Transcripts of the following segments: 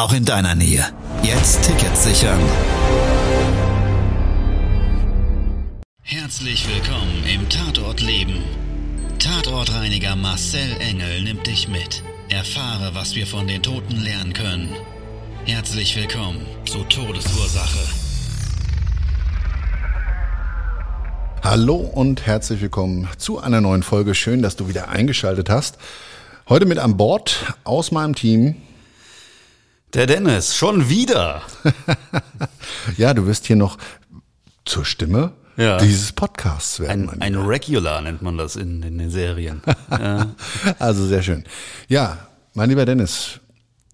auch in deiner Nähe. Jetzt Tickets sichern. Herzlich willkommen im Tatort Leben. Tatortreiniger Marcel Engel nimmt dich mit. Erfahre, was wir von den Toten lernen können. Herzlich willkommen zu Todesursache. Hallo und herzlich willkommen zu einer neuen Folge. Schön, dass du wieder eingeschaltet hast. Heute mit an Bord aus meinem Team. Der Dennis, schon wieder. ja, du wirst hier noch zur Stimme Ja. dieses Podcasts werden. Ein, ein. Regular nennt man das in, in den Serien. Also sehr schön. Ja, mein lieber Dennis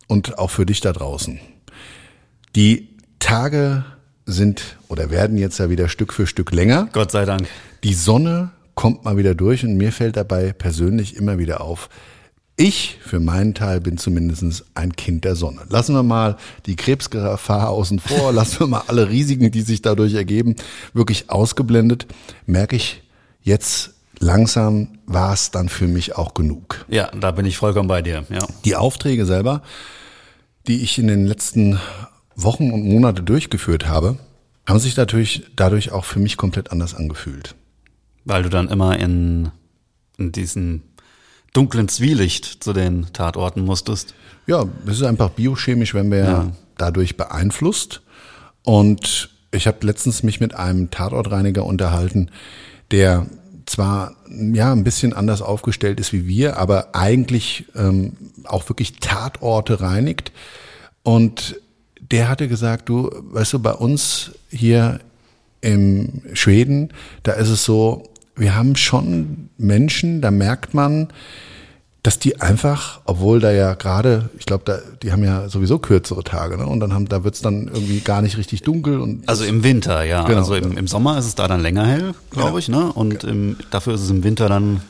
und auch für dich da draußen. Die Tage sind oder werden jetzt ja wieder Stück für Stück länger. Gott sei Dank. Die Sonne kommt mal wieder durch und mir fällt dabei persönlich immer wieder auf, ich für meinen Teil bin zumindest ein Kind der Sonne. Lassen wir mal die Krebsgefahr außen vor, lassen wir mal alle Risiken, die sich dadurch ergeben, wirklich ausgeblendet, merke ich jetzt langsam war es dann für mich auch genug. Ja, da bin ich vollkommen bei dir. Ja. Die Aufträge selber, die ich in den letzten Wochen und Monate durchgeführt habe, haben sich natürlich dadurch auch für mich komplett anders angefühlt. Weil du dann immer in, in diesen dunklen Zwielicht zu den Tatorten musstest. Ja, es ist einfach biochemisch, wenn wir Ja. dadurch beeinflusst. Und ich habe letztens mich mit einem Tatortreiniger unterhalten, der zwar ja ein bisschen anders aufgestellt ist wie wir, aber eigentlich ähm, auch wirklich Tatorte reinigt. Und der hatte gesagt, du, weißt du, bei uns hier im Schweden, da ist es so, wir haben schon Menschen, da merkt man, dass die einfach, obwohl da ja gerade, ich glaube, da, die haben ja sowieso kürzere Tage, ne? Und dann haben, da wird's dann irgendwie gar nicht richtig dunkel und Also im Winter, ja. Genau, also im, im Sommer ist es da dann länger hell, glaube Genau. ich, ne? Und im, dafür ist es im Winter dann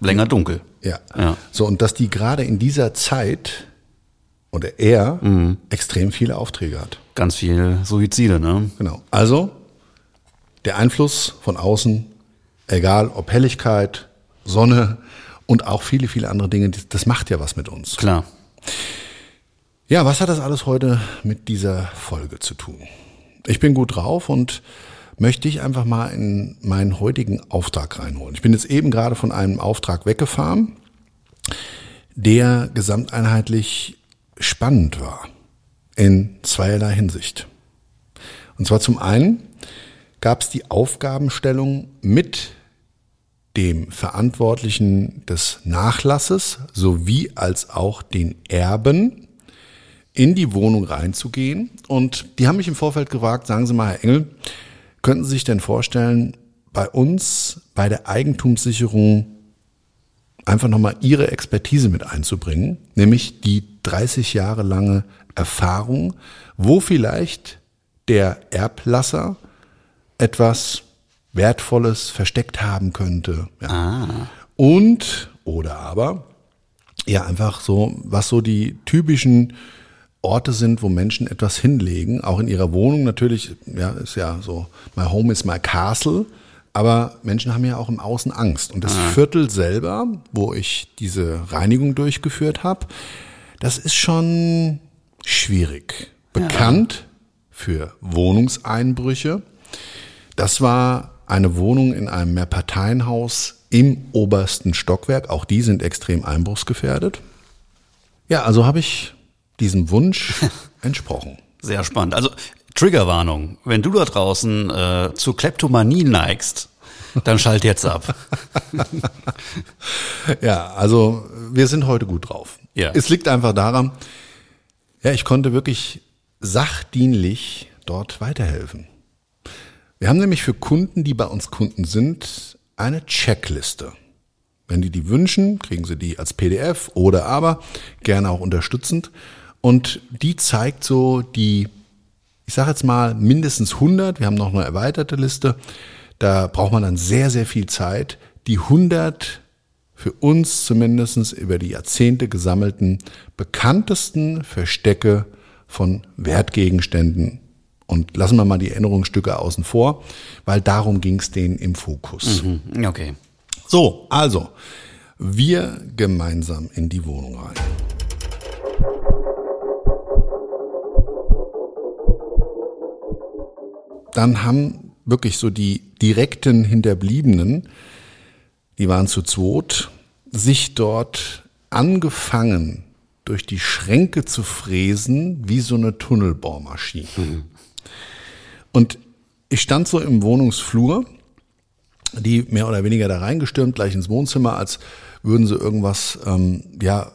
länger dunkel. ja. Ja. So, und dass die gerade in dieser Zeit oder er Mhm. extrem viele Aufträge hat. Ganz viel Suizide, ne? Genau. Also der Einfluss von außen, egal ob Helligkeit, Sonne und auch viele, viele andere Dinge, das, macht ja was mit uns. Klar. Ja, was hat das alles heute mit dieser Folge zu tun? Ich bin gut drauf und möchte ich einfach mal in meinen heutigen Auftrag reinholen. Ich bin jetzt eben gerade von einem Auftrag weggefahren, der gesamteinheitlich spannend war in zweierlei Hinsicht. Und zwar zum einen gab es die Aufgabenstellung mit dem Verantwortlichen des Nachlasses sowie als auch den Erben in die Wohnung reinzugehen. Und die haben mich im Vorfeld gefragt, sagen Sie mal, Herr Engel, könnten Sie sich denn vorstellen, bei uns bei der Eigentumssicherung einfach nochmal Ihre Expertise mit einzubringen, nämlich die 30 Jahre lange Erfahrung, wo vielleicht der Erblasser etwas Wertvolles versteckt haben könnte. Ja. Und, oder aber, ja, einfach so, was so die typischen Orte sind, wo Menschen etwas hinlegen, auch in ihrer Wohnung natürlich, ja, ist ja so, my home is my castle, aber Menschen haben ja auch im Außen Angst. Und das Viertel selber, wo ich diese Reinigung durchgeführt habe, das ist schon schwierig. Bekannt für Wohnungseinbrüche. Das war eine Wohnung in einem Mehrparteienhaus im obersten Stockwerk. Auch die sind extrem einbruchsgefährdet. Ja, also habe ich diesem Wunsch entsprochen. Sehr spannend. Also Triggerwarnung. Wenn du da draußen äh, zur Kleptomanie neigst, dann schalt jetzt ab. Ja, also wir sind heute gut drauf. Ja. Es liegt einfach daran, ja, ich konnte wirklich sachdienlich dort weiterhelfen. Wir haben nämlich für Kunden, die bei uns Kunden sind, eine Checkliste. Wenn die die wünschen, kriegen sie die als PDF oder aber gerne auch unterstützend. Und die zeigt so die, ich sage jetzt mal mindestens 100, wir haben noch eine erweiterte Liste, da braucht man dann sehr, sehr viel Zeit, die 100 für uns zumindest über die Jahrzehnte gesammelten bekanntesten Verstecke von Wertgegenständen. Und lassen wir mal die Erinnerungsstücke außen vor, weil darum ging es denen im Fokus. Mhm, okay. So, also, wir gemeinsam in die Wohnung rein. Dann haben wirklich so die direkten Hinterbliebenen, die waren zu zweit, sich dort angefangen, durch die Schränke zu fräsen, wie so eine Tunnelbohrmaschine. Mhm. Und ich stand so im Wohnungsflur, die mehr oder weniger da reingestürmt, gleich ins Wohnzimmer, als würden sie irgendwas, ähm, ja,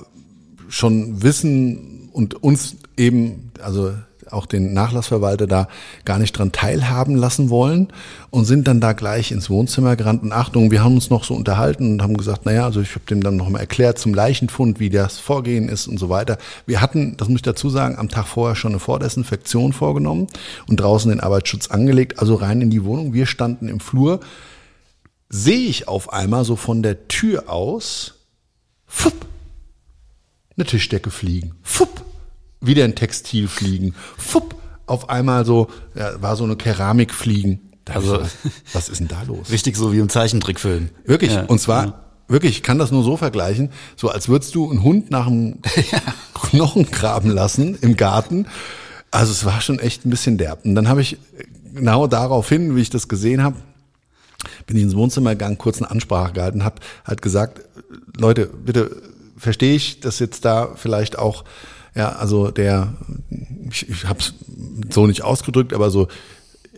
schon wissen und uns eben, also auch den Nachlassverwalter da gar nicht dran teilhaben lassen wollen und sind dann da gleich ins Wohnzimmer gerannt. Und Achtung, wir haben uns noch so unterhalten und haben gesagt, naja, also ich habe dem dann nochmal erklärt zum Leichenfund, wie das Vorgehen ist und so weiter. Wir hatten, das muss ich dazu sagen, am Tag vorher schon eine Vordesinfektion vorgenommen und draußen den Arbeitsschutz angelegt, also rein in die Wohnung. Wir standen im Flur, sehe ich auf einmal so von der Tür aus, fupp, eine Tischdecke fliegen, fupp, wieder ein Textil fliegen, fupp, auf einmal so, ja, war so eine Keramik fliegen. Also, was, was ist denn da los? Richtig so wie im Zeichentrickfilm. Wirklich. Ja. Und zwar, ja. wirklich, ich kann das nur so vergleichen, so als würdest du einen Hund nach dem Knochen graben lassen im Garten. Also es war schon echt ein bisschen derb. Und dann habe ich genau darauf hin, wie ich das gesehen habe, bin ich ins Wohnzimmer gegangen, kurz eine Ansprache gehalten, habe halt gesagt, Leute, bitte verstehe ich, dass jetzt da vielleicht auch ja, also der, ich, ich habe es so nicht ausgedrückt, aber so,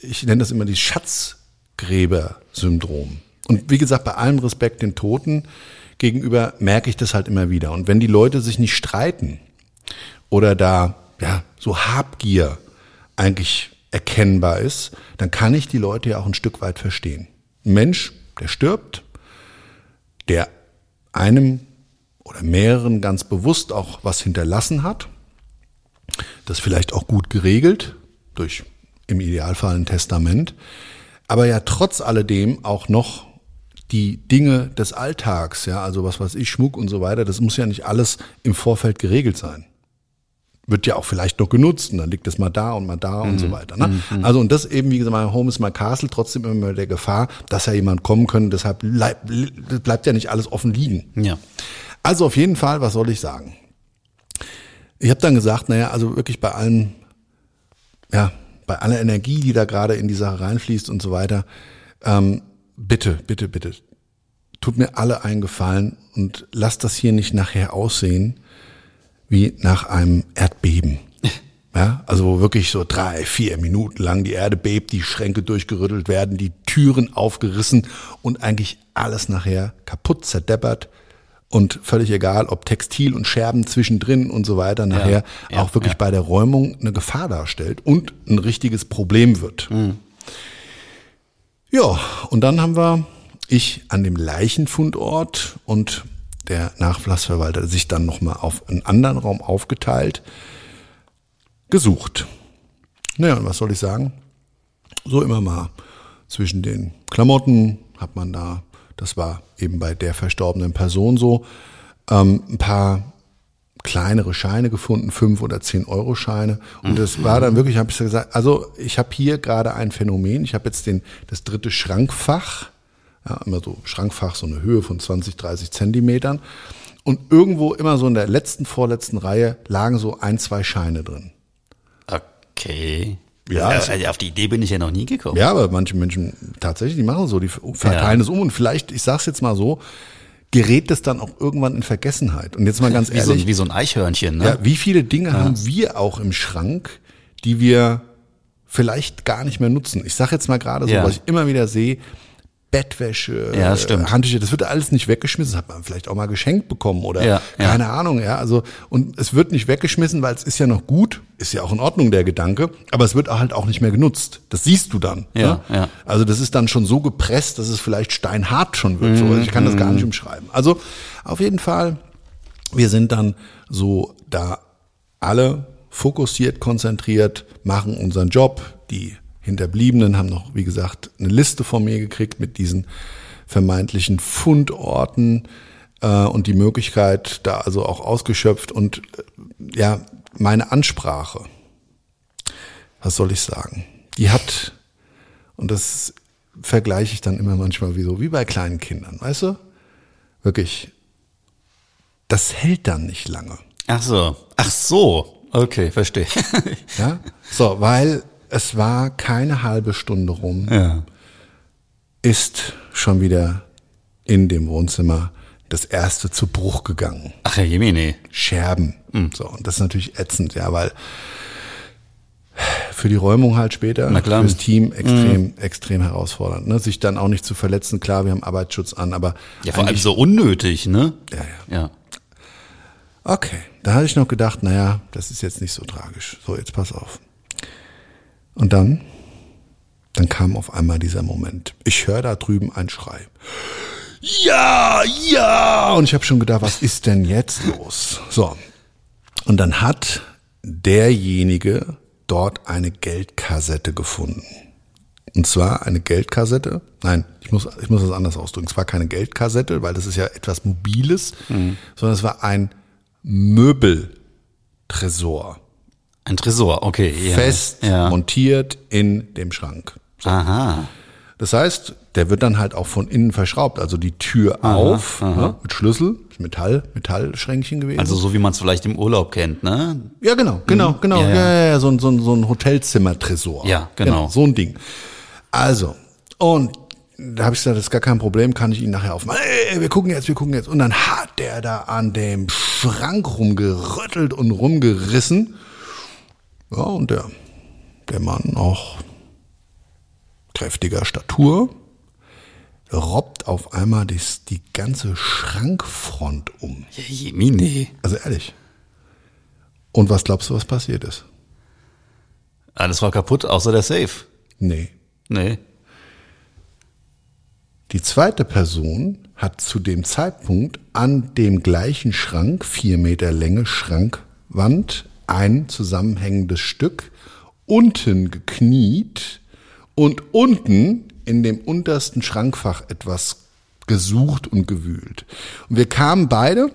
ich nenne das immer die Schatzgräber-Syndrom. Und wie gesagt, bei allem Respekt den Toten gegenüber merke ich das halt immer wieder. Und wenn die Leute sich nicht streiten oder da ja so Habgier eigentlich erkennbar ist, dann kann ich die Leute ja auch ein Stück weit verstehen. Ein Mensch, der stirbt, der einem oder mehreren ganz bewusst auch was hinterlassen hat. Das vielleicht auch gut geregelt durch im Idealfall ein Testament, aber ja trotz alledem auch noch die Dinge des Alltags, ja, also was weiß ich, Schmuck und so weiter, das muss ja nicht alles im Vorfeld geregelt sein. Wird ja auch vielleicht noch genutzt und dann liegt es mal da und mal da mhm. und so mhm. weiter. Ne? Mhm. Also und das eben, wie gesagt, mein Home is my castle, trotzdem immer der Gefahr, dass ja jemand kommen könnte, deshalb bleibt, bleibt ja nicht alles offen liegen. Ja. Also auf jeden Fall, was soll ich sagen? Ich habe dann gesagt, naja, also wirklich bei allem, ja, bei aller Energie, die da gerade in die Sache reinfließt und so weiter, ähm, bitte, bitte, bitte, tut mir alle einen Gefallen und lasst das hier nicht nachher aussehen wie nach einem Erdbeben. Ja, also wo wirklich so drei, vier Minuten lang die Erde bebt, die Schränke durchgerüttelt werden, die Türen aufgerissen und eigentlich alles nachher kaputt zerdeppert, und völlig egal, ob Textil und Scherben zwischendrin und so weiter nachher ja, ja, auch wirklich ja. bei der Räumung eine Gefahr darstellt und ein richtiges Problem wird. Mhm. Ja, und dann haben wir ich an dem Leichenfundort und der Nachlassverwalter sich dann nochmal auf einen anderen Raum aufgeteilt, gesucht. Naja, und was soll ich sagen? So immer mal zwischen den Klamotten hat man da das war eben bei der verstorbenen Person so, ähm, ein paar kleinere Scheine gefunden, fünf oder zehn Euro Scheine. Und das war dann wirklich, habe ich gesagt, also ich habe hier gerade ein Phänomen. Ich habe jetzt den das dritte Schrankfach, ja, immer so Schrankfach, so eine Höhe von 20, 30 Zentimetern. Und irgendwo immer so in der letzten, vorletzten Reihe lagen so ein, zwei Scheine drin. Okay. Ja, also auf die Idee bin ich ja noch nie gekommen. Ja, aber manche Menschen tatsächlich, die machen so, die verteilen es um und vielleicht, ich sag's jetzt mal so, gerät das dann auch irgendwann in Vergessenheit. Und jetzt mal ganz ehrlich. Wie so, wie so ein Eichhörnchen, ne? Ja, wie viele Dinge ja. haben wir auch im Schrank, die wir vielleicht gar nicht mehr nutzen? Ich sag jetzt mal gerade so, ja. was ich immer wieder sehe, Bettwäsche, ja, stimmt. Handtücher, das wird alles nicht weggeschmissen, das hat man vielleicht auch mal geschenkt bekommen oder ja, keine ja. Ahnung, ja, also und es wird nicht weggeschmissen, weil es ist ja noch gut, ist ja auch in Ordnung der Gedanke, aber es wird halt auch nicht mehr genutzt. Das siehst du dann. Ja, ne? ja. Also das ist dann schon so gepresst, dass es vielleicht steinhart schon wird. Mhm. So. Ich kann das gar nicht mhm. umschreiben. Also auf jeden Fall, wir sind dann so da alle fokussiert, konzentriert, machen unseren Job. Die Hinterbliebenen haben noch, wie gesagt, eine Liste von mir gekriegt mit diesen vermeintlichen Fundorten äh, und die Möglichkeit da also auch ausgeschöpft und äh, ja, meine Ansprache, was soll ich sagen, die hat, und das vergleiche ich dann immer manchmal wie so, wie bei kleinen Kindern, weißt du? Wirklich, das hält dann nicht lange. Ach so. Ach so. Okay, verstehe. Ja? So, weil es war keine halbe Stunde rum, ja. ist schon wieder in dem Wohnzimmer das erste zu Bruch gegangen. Ach, Herr Jemine. Scherben. So, und das ist natürlich ätzend, ja, weil für die Räumung halt später, Na klar. fürs Team extrem, extrem herausfordernd. Ne? Sich dann auch nicht zu verletzen, klar, wir haben Arbeitsschutz an, aber Ja, vor allem so unnötig, ne? ja, ja. Ja. Okay, da hatte ich noch gedacht, naja, das ist jetzt nicht so tragisch. So, jetzt pass auf. Und dann, dann kam auf einmal dieser Moment. Ich höre da drüben einen Schrei. Ja, ja! Und ich habe schon gedacht, was ist denn jetzt los? So. Und dann hat derjenige dort eine Geldkassette gefunden. Und zwar eine Geldkassette. Nein, ich muss, ich muss das anders ausdrücken. Es war keine Geldkassette, weil das ist ja etwas Mobiles, sondern es war ein Möbeltresor. Ein Tresor, okay. Ja. Fest Ja. montiert in dem Schrank. Aha. Das heißt, der wird dann halt auch von innen verschraubt. Also die Tür auf, Ne, mit Schlüssel, Metall, Metallschränkchen gewesen. Also so wie man es vielleicht im Urlaub kennt, ne? Ja, genau, genau, genau. Ja, Ja, ja. ja, ja, so, ein- so, ein- so ein Hotelzimmer-Tresor. Ja, genau. So ein Ding. Also, und da habe ich gesagt, das ist gar kein Problem, kann ich Ihnen nachher aufmachen. Ey, wir gucken jetzt, wir gucken jetzt. Und dann hat der da an dem Schrank rumgerüttelt und rumgerissen. Ja, und der, der Mann auch kräftiger Statur, robbt auf einmal dies, die ganze Schrankfront um. Ja, Jemine. Also ehrlich. Und was glaubst du, was passiert ist? Alles war kaputt, außer der Safe. Nee. Nee. Die zweite Person hat zu dem Zeitpunkt an dem gleichen Schrank, vier Meter Länge Schrankwand, ein zusammenhängendes Stück unten gekniet und unten in dem untersten Schrankfach etwas gesucht und gewühlt. Und wir kamen beide,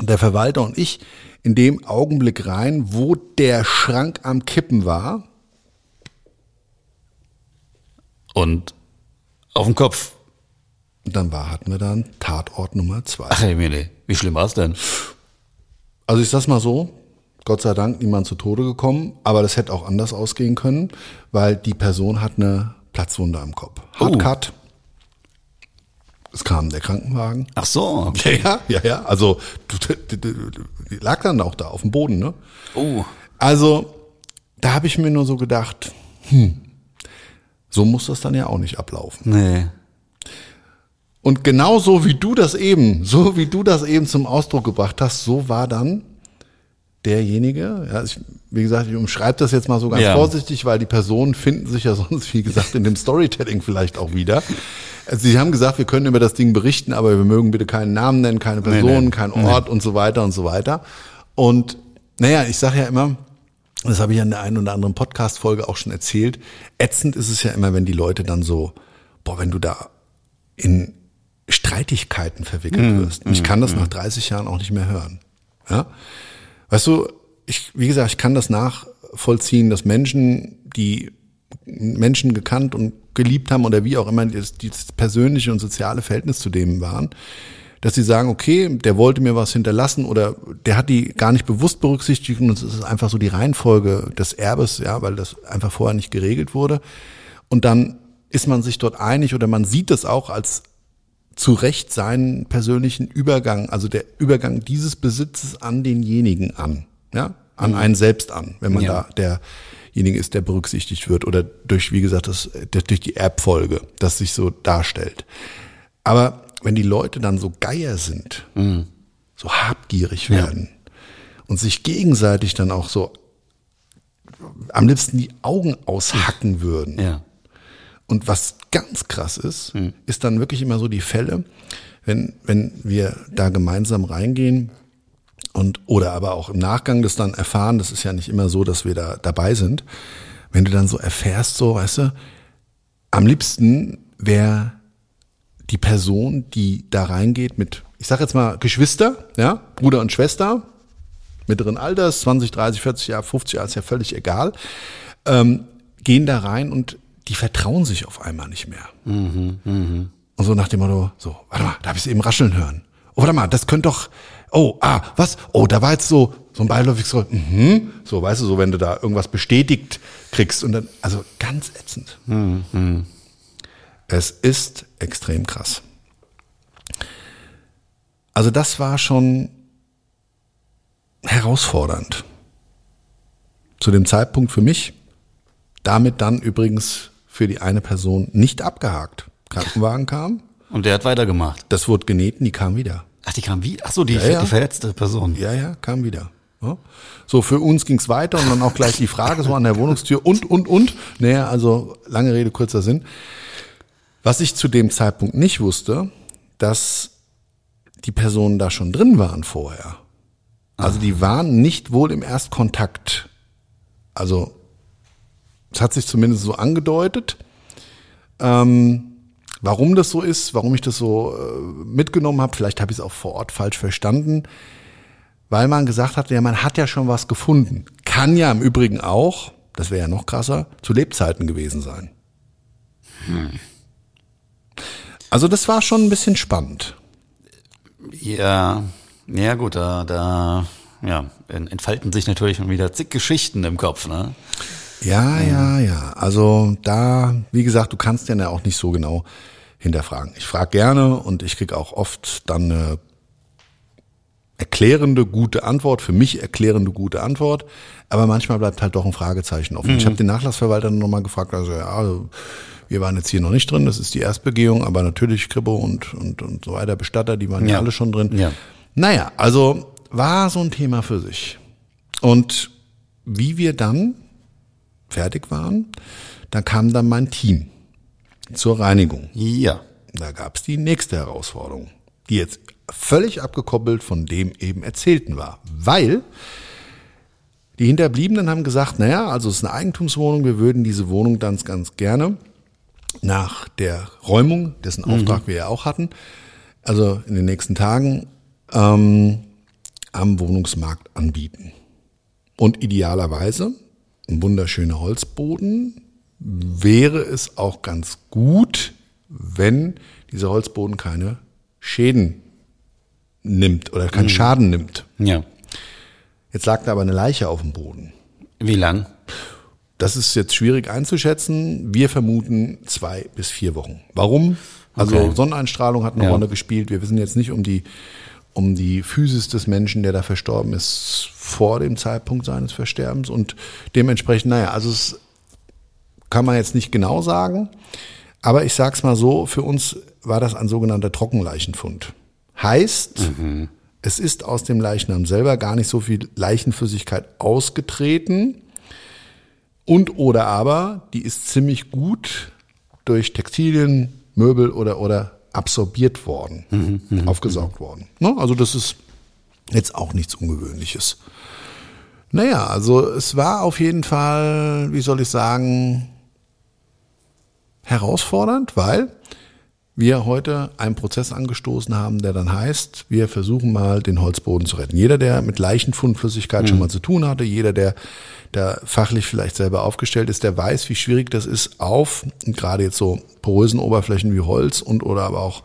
der Verwalter und ich, in dem Augenblick rein, wo der Schrank am Kippen war. Und auf dem Kopf. Und dann war, hatten wir dann Tatort Nummer zwei. Ach, Jemine. Wie schlimm war's denn? Also ich sag's mal so, Gott sei Dank niemand zu Tode gekommen, aber das hätte auch anders ausgehen können, weil die Person hat eine Platzwunde am Kopf. Hardcut. Es kam der Krankenwagen. Ach so. Okay. Ja, ja, ja. Also du- du- du- du- lag dann auch da auf dem Boden, ne? Oh. Also da habe ich mir nur so gedacht, hm, so muss das dann ja auch nicht ablaufen. Nee. Und genau so wie du das eben, so wie du das eben zum Ausdruck gebracht hast, so war dann derjenige, ja, ich, wie gesagt, ich umschreibe das jetzt mal so ganz Ja. vorsichtig, weil die Personen finden sich ja sonst, wie gesagt, in dem Storytelling vielleicht auch wieder. Also sie haben gesagt, wir können über das Ding berichten, aber wir mögen bitte keinen Namen nennen, keine Person, nee. keinen Ort und so weiter und so weiter. Und naja, ich sage ja immer, das habe ich ja in der einen oder anderen Podcast-Folge auch schon erzählt, ätzend ist es ja immer, wenn die Leute dann so, boah, wenn du da in Streitigkeiten verwickelt wirst. Und ich kann das nach 30 Jahren auch nicht mehr hören. Ja? Weißt du, ich, wie gesagt, ich kann das nachvollziehen, dass Menschen, die Menschen gekannt und geliebt haben oder wie auch immer das, dieses persönliche und soziale Verhältnis zu dem waren, dass sie sagen, okay, der wollte mir was hinterlassen oder der hat die gar nicht bewusst berücksichtigt und es ist einfach so die Reihenfolge des Erbes, ja, weil das einfach vorher nicht geregelt wurde. Und dann ist man sich dort einig oder man sieht es auch als zu Recht seinen persönlichen Übergang, also der Übergang dieses Besitzes an denjenigen an, ja, an einen selbst an, wenn man Ja. da derjenige ist, der berücksichtigt wird oder durch, wie gesagt, das, das durch die Erbfolge, das sich so darstellt. Aber wenn die Leute dann so Geier sind, so habgierig werden und sich gegenseitig dann auch so am liebsten die Augen aushacken würden, Ja. Und was ganz krass ist, ist dann wirklich immer so die Fälle, wenn, wenn wir da gemeinsam reingehen und oder aber auch im Nachgang das dann erfahren, das ist ja nicht immer so, dass wir da dabei sind. Wenn du dann so erfährst, so, weißt du, am liebsten wäre die Person, die da reingeht mit, ich sag jetzt mal Geschwister, ja, Bruder und Schwester, mittleren Alters, 20, 30, 40 Jahre, 50 Jahre, ist ja völlig egal, ähm, gehen da rein und die vertrauen sich auf einmal nicht mehr. Mhm, mh. Und so nach dem Motto, so, warte mal, da habe ich eben rascheln hören. Oh, warte mal, das könnte doch, oh, ah, was? Oh, da war jetzt so, so ein beiläufig so, mhm, so, weißt du, so, wenn du da irgendwas bestätigt kriegst und dann, also ganz ätzend. Mhm. Es ist extrem krass. Also das war schon herausfordernd. Zu dem Zeitpunkt für mich, damit dann übrigens für die eine Person nicht abgehakt. Krankenwagen kam, Und der hat weitergemacht. das wurde genäht und die kam wieder. Ach, die kam wie? Ach so, die, Ja, ja. die verletzte Person. Ja, ja, kam wieder. So, für uns ging's weiter und dann auch gleich die Frage so an der Wohnungstür und, und, und. Naja, also lange Rede, kurzer Sinn. Was ich zu dem Zeitpunkt nicht wusste, dass die Personen da schon drin waren vorher. Also die waren nicht wohl im Erstkontakt. Also es hat sich zumindest so angedeutet. Ähm, warum das so ist, warum ich das so äh, mitgenommen habe, vielleicht habe ich es auch vor Ort falsch verstanden, weil man gesagt hat, ja, man hat ja schon was gefunden. Kann ja im Übrigen auch, das wäre ja noch krasser, zu Lebzeiten gewesen sein. Also das war schon ein bisschen spannend. Ja, ja gut, da, da ja, entfalten sich natürlich schon wieder zig Geschichten im Kopf, ne? Ja, ja, ja. Also da, wie gesagt, du kannst den ja auch nicht so genau hinterfragen. Ich frage gerne und ich krieg auch oft dann eine erklärende gute Antwort, für mich erklärende gute Antwort, aber manchmal bleibt halt doch ein Fragezeichen offen. Ich habe den Nachlassverwalter nochmal gefragt, also ja, also, wir waren jetzt hier noch nicht drin, das ist die Erstbegehung, aber natürlich Kripo und, und, und so weiter, Bestatter, die waren ja, Ja. alle schon drin. Ja. Naja, also war so ein Thema für sich. Und wie wir dann fertig waren, da kam dann mein Team zur Reinigung. Ja. Da gab es die nächste Herausforderung, die jetzt völlig abgekoppelt von dem eben Erzählten war. Weil die Hinterbliebenen haben gesagt, naja, also es ist eine Eigentumswohnung, wir würden diese Wohnung dann ganz gerne nach der Räumung, dessen Auftrag wir ja auch hatten, also in den nächsten Tagen, ähm, am Wohnungsmarkt anbieten. Und idealerweise ein wunderschöner Holzboden wäre es auch ganz gut, wenn dieser Holzboden keine Schäden nimmt oder keinen Schaden nimmt. Ja. Jetzt lag da aber eine Leiche auf dem Boden. Wie lang? Das ist jetzt schwierig einzuschätzen. Wir vermuten zwei bis vier Wochen. Warum? Also Okay. Sonneneinstrahlung hat eine Ja. Rolle gespielt. Wir wissen jetzt nicht um die, um die Physis des Menschen, der da verstorben ist, vor dem Zeitpunkt seines Versterbens. Und dementsprechend, naja, also es kann man jetzt nicht genau sagen. Aber ich sag's mal so, für uns war das ein sogenannter Trockenleichenfund. Heißt, es ist aus dem Leichnam selber gar nicht so viel Leichenflüssigkeit ausgetreten. Und oder aber, die ist ziemlich gut durch Textilien, Möbel oder, oder absorbiert worden, aufgesaugt worden. Ne? Also das ist jetzt auch nichts Ungewöhnliches. Naja, also es war auf jeden Fall, wie soll ich sagen, herausfordernd, weil wir heute einen Prozess angestoßen haben, der dann heißt, wir versuchen mal den Holzboden zu retten. Jeder, der mit Leichenfundflüssigkeit schon mal zu tun hatte, jeder, der da fachlich vielleicht selber aufgestellt ist, der weiß, wie schwierig das ist, auf gerade jetzt so porösen Oberflächen wie Holz und oder aber auch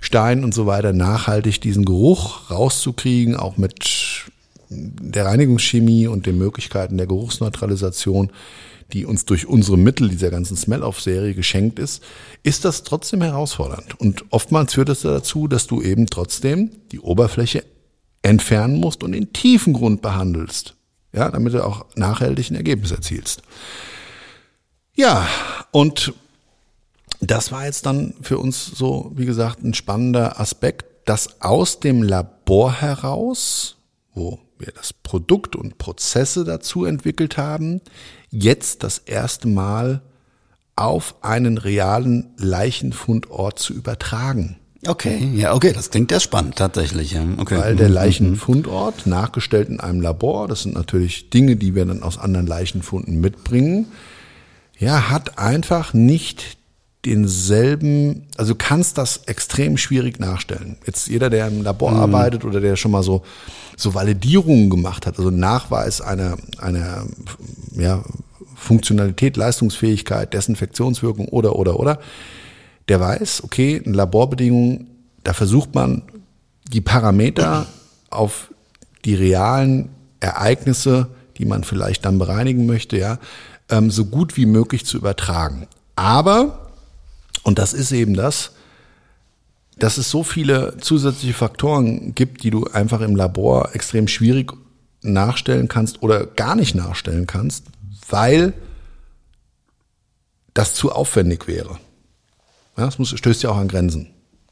Stein und so weiter nachhaltig diesen Geruch rauszukriegen, auch mit der Reinigungschemie und den Möglichkeiten der Geruchsneutralisation, die uns durch unsere Mittel dieser ganzen Smell-Off-Serie geschenkt ist, ist das trotzdem herausfordernd. Und oftmals führt es dazu, dass du eben trotzdem die Oberfläche entfernen musst und den tiefen Grund behandelst. Ja, damit du auch nachhaltig ein Ergebnis erzielst. Ja, und das war jetzt dann für uns so, wie gesagt, ein spannender Aspekt, dass aus dem Labor heraus, wo wir das Produkt und Prozesse dazu entwickelt haben, jetzt das erste Mal auf einen realen Leichenfundort zu übertragen. Okay, ja, okay, das klingt ja spannend, tatsächlich. Okay. Weil der Leichenfundort, nachgestellt in einem Labor, das sind natürlich Dinge, die wir dann aus anderen Leichenfunden mitbringen, ja, hat einfach nicht denselben, also du kannst das extrem schwierig nachstellen. Jetzt jeder, der im Labor arbeitet oder der schon mal so, so Validierungen gemacht hat, also Nachweis einer, einer, ja, Funktionalität, Leistungsfähigkeit, Desinfektionswirkung oder, oder, oder, der weiß, okay, in Laborbedingungen, da versucht man die Parameter auf die realen Ereignisse, die man vielleicht dann bereinigen möchte, ja, ähm, so gut wie möglich zu übertragen. Aber, und das ist eben das, dass es so viele zusätzliche Faktoren gibt, die du einfach im Labor extrem schwierig nachstellen kannst oder gar nicht nachstellen kannst, weil das zu aufwendig wäre. Ja, das muss, stößt ja auch an Grenzen.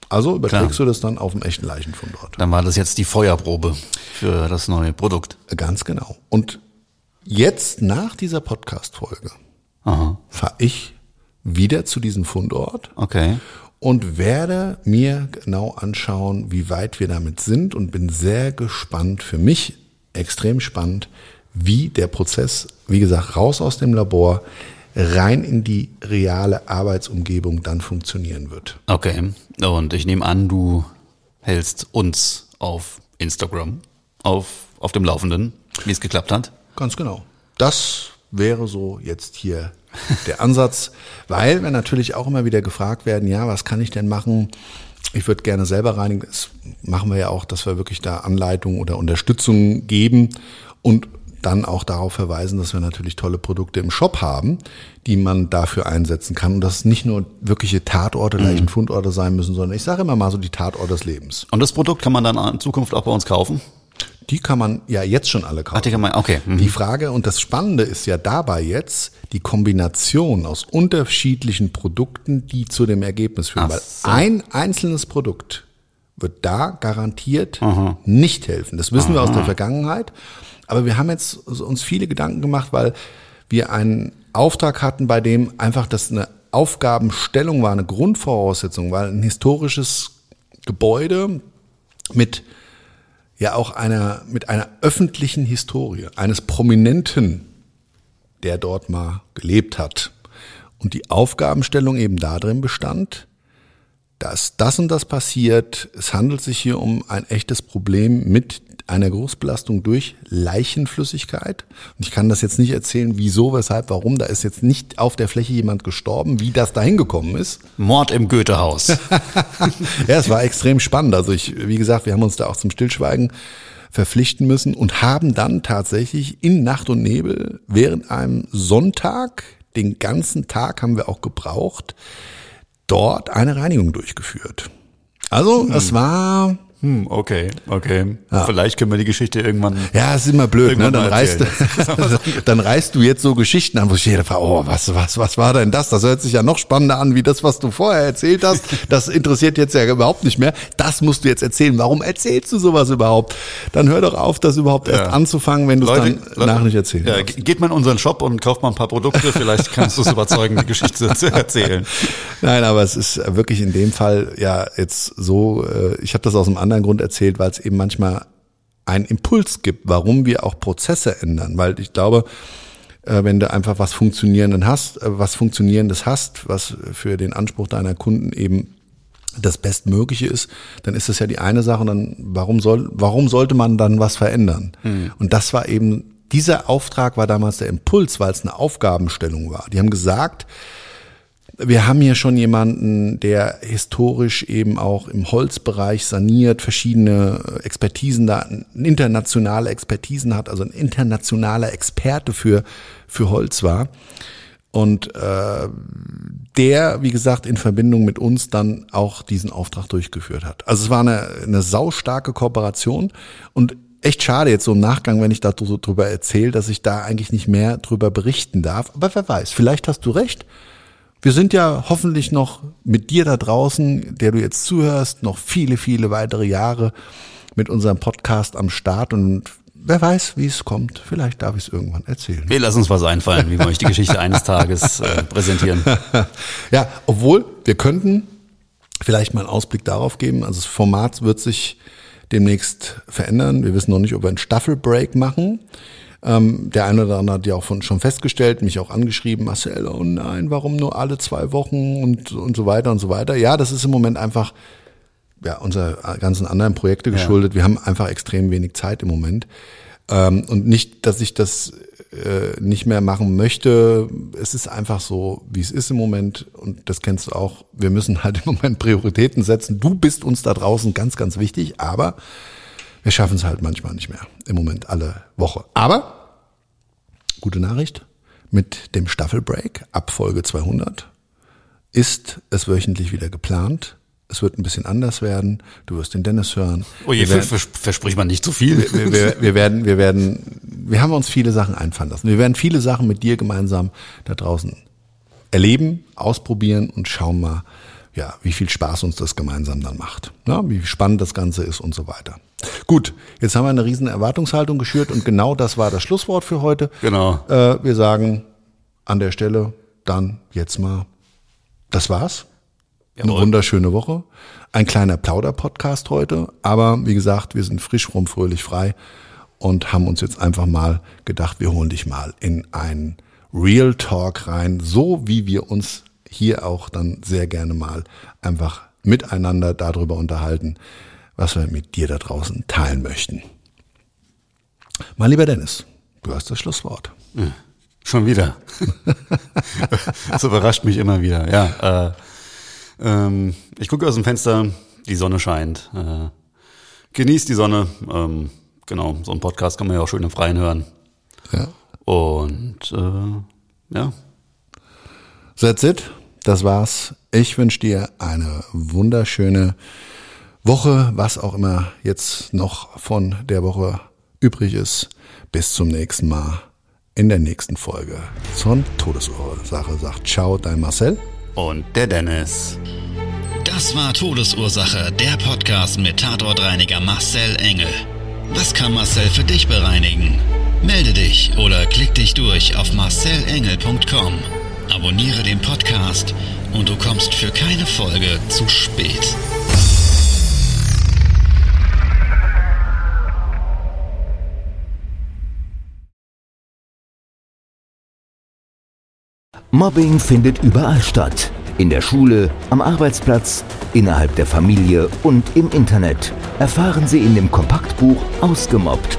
Also überträgst Klar. du das dann auf dem echten Leichenfundort. Dann war das jetzt die Feuerprobe für das neue Produkt. Ganz genau. Und jetzt nach dieser Podcast-Folge fahre ich wieder zu diesem Fundort okay. und werde mir genau anschauen, wie weit wir damit sind und bin sehr gespannt, für mich extrem spannend, wie der Prozess, wie gesagt, raus aus dem Labor, rein in die reale Arbeitsumgebung dann funktionieren wird. Okay. Und ich nehme an, du hältst uns auf Instagram auf, auf dem Laufenden, wie es geklappt hat. Ganz genau. Das wäre so jetzt hier der Ansatz, weil wir natürlich auch immer wieder gefragt werden, ja, was kann ich denn machen? Ich würde gerne selber reinigen. Das machen wir ja auch, dass wir wirklich da Anleitung oder Unterstützung geben und dann auch darauf verweisen, dass wir natürlich tolle Produkte im Shop haben, die man dafür einsetzen kann und dass es nicht nur wirkliche Tatorte, Leichenfundorte sein müssen, sondern ich sage immer mal so die Tatorte des Lebens. Und das Produkt kann man dann in Zukunft auch bei uns kaufen? Die kann man ja jetzt schon alle kaufen. Ach, die kann man, okay. Mhm. Die Frage und das Spannende ist ja dabei jetzt die Kombination aus unterschiedlichen Produkten, die zu dem Ergebnis führen. Ach Weil so. ein einzelnes Produkt wird da garantiert nicht helfen. Das wissen wir aus der Vergangenheit. Aber wir haben jetzt uns viele Gedanken gemacht, weil wir einen Auftrag hatten, bei dem einfach das eine Aufgabenstellung war, eine Grundvoraussetzung, weil ein historisches Gebäude mit ja auch einer, mit einer öffentlichen Historie, eines Prominenten, der dort mal gelebt hat. Und die Aufgabenstellung eben darin bestand, dass das und das passiert. Es handelt sich hier um ein echtes Problem mit einer Großbelastung durch Leichenflüssigkeit. Und ich kann das jetzt nicht erzählen, wieso, weshalb, warum. Da ist jetzt nicht auf der Fläche jemand gestorben, wie das dahin gekommen ist. Mord im Goethehaus. ja, es war extrem spannend. Also ich, wie gesagt, wir haben uns da auch zum Stillschweigen verpflichten müssen und haben dann tatsächlich in Nacht und Nebel während einem Sonntag, den ganzen Tag haben wir auch gebraucht, dort eine Reinigung durchgeführt. Also, es war, Hm, okay, okay. Vielleicht können wir die Geschichte irgendwann. ja, es ist immer blöd, ne? Dann reißt, dann reißt du jetzt so Geschichten an, wo ich jeder fragt, oh, was, was, was war denn das? Das hört sich ja noch spannender an, wie das, was du vorher erzählt hast. Das interessiert jetzt ja überhaupt nicht mehr. Das musst du jetzt erzählen. Warum erzählst du sowas überhaupt? Dann hör doch auf, das überhaupt erst Ja. anzufangen, wenn du es dann Leute, nach nicht erzählen Ja, geht mal in unseren Shop und kauft mal ein paar Produkte. Vielleicht kannst du es überzeugen, die Geschichte zu erzählen. Nein, aber es ist wirklich in dem Fall ja jetzt so, äh, ich habe das aus einem anderen Grund erzählt, weil es eben manchmal einen Impuls gibt, warum wir auch Prozesse ändern. Weil ich glaube, äh, wenn du einfach was Funktionierenden hast, äh, was Funktionierendes hast, was für den Anspruch deiner Kunden eben das Bestmögliche ist, dann ist das ja die eine Sache. Und dann warum soll, warum sollte man dann was verändern? Und das war eben dieser Auftrag war damals der Impuls, weil es eine Aufgabenstellung war. Die haben gesagt, wir haben hier schon jemanden, der historisch eben auch im Holzbereich saniert, verschiedene Expertisen da, internationale Expertisen hat, also ein internationaler Experte für, für Holz war. Und äh, der, wie gesagt, in Verbindung mit uns dann auch diesen Auftrag durchgeführt hat. Also es war eine, eine saustarke Kooperation und echt schade jetzt so im Nachgang, wenn ich da drüber erzähle, dass ich da eigentlich nicht mehr drüber berichten darf. Aber wer weiß, vielleicht hast du recht. Wir sind ja hoffentlich noch mit dir da draußen, der du jetzt zuhörst, noch viele, viele weitere Jahre mit unserem Podcast am Start und wer weiß, wie es kommt. Vielleicht darf ich es irgendwann erzählen. Wir lassen uns was einfallen, wie wir euch die Geschichte eines Tages äh, präsentieren. ja, obwohl wir könnten vielleicht mal einen Ausblick darauf geben. Also das Format wird sich demnächst verändern. Wir wissen noch nicht, ob wir einen Staffelbreak machen. Ähm, der eine oder andere hat ja auch von, schon festgestellt, mich auch angeschrieben, Marcel, oh nein, warum nur alle zwei Wochen und, und so weiter und so weiter. Ja, das ist im Moment einfach ja, unserer ganzen anderen Projekte geschuldet. Ja. Wir haben einfach extrem wenig Zeit im Moment. Ähm, und nicht, dass ich das äh, nicht mehr machen möchte. Es ist einfach so, wie es ist im Moment. Und das kennst du auch. Wir müssen halt im Moment Prioritäten setzen. Du bist uns da draußen ganz, ganz wichtig. Aber wir schaffen es halt manchmal nicht mehr. Im Moment alle Woche. Aber, gute Nachricht. Mit dem Staffelbreak ab Folge 200 ist es wöchentlich wieder geplant es wird ein bisschen anders werden. Du wirst den Dennis hören. Oh je, werden, vers verspricht man nicht zu viel. Wir, wir, wir, werden, wir werden, wir haben uns viele Sachen einfallen lassen. Wir werden viele Sachen mit dir gemeinsam da draußen erleben, ausprobieren und schauen mal, ja, wie viel Spaß uns das gemeinsam dann macht. Ja, wie spannend das Ganze ist und so weiter. Gut, jetzt haben wir eine riesen Erwartungshaltung geschürt und genau das war das Schlusswort für heute. Genau. Äh, wir sagen an der Stelle dann jetzt mal, das war's. Eine wunderschöne Woche. Ein kleiner Plauder-Podcast heute. Aber wie gesagt, wir sind frisch, rum, fröhlich, frei und haben uns jetzt einfach mal gedacht, wir holen dich mal in einen Real Talk rein, so wie wir uns hier auch dann sehr gerne mal einfach miteinander darüber unterhalten, was wir mit dir da draußen teilen möchten. Mein lieber Dennis, du hast das Schlusswort. Ja, schon wieder. das überrascht mich immer wieder. Ja, äh, ähm, ich gucke aus dem Fenster, die Sonne scheint. Äh, genießt die Sonne. Ähm, genau, so ein Podcast kann man ja auch schön im Freien hören. Ja. Und äh, ja. That's it. Das war's. Ich wünsche dir eine wunderschöne Woche, was auch immer jetzt noch von der Woche übrig ist. Bis zum nächsten Mal in der nächsten Folge zur Todesursache. Sagt Ciao, dein Marcel und der Dennis. Das war Todesursache, der Podcast mit Tatortreiniger Marcel Engel. Was kann Marcel für dich bereinigen? Melde dich oder klick dich durch auf marcelengel.com. Abonniere den Podcast und du kommst für keine Folge zu spät. Mobbing findet überall statt. In der Schule, am Arbeitsplatz, innerhalb der Familie und im Internet. Erfahren Sie in dem Kompaktbuch Ausgemobbt,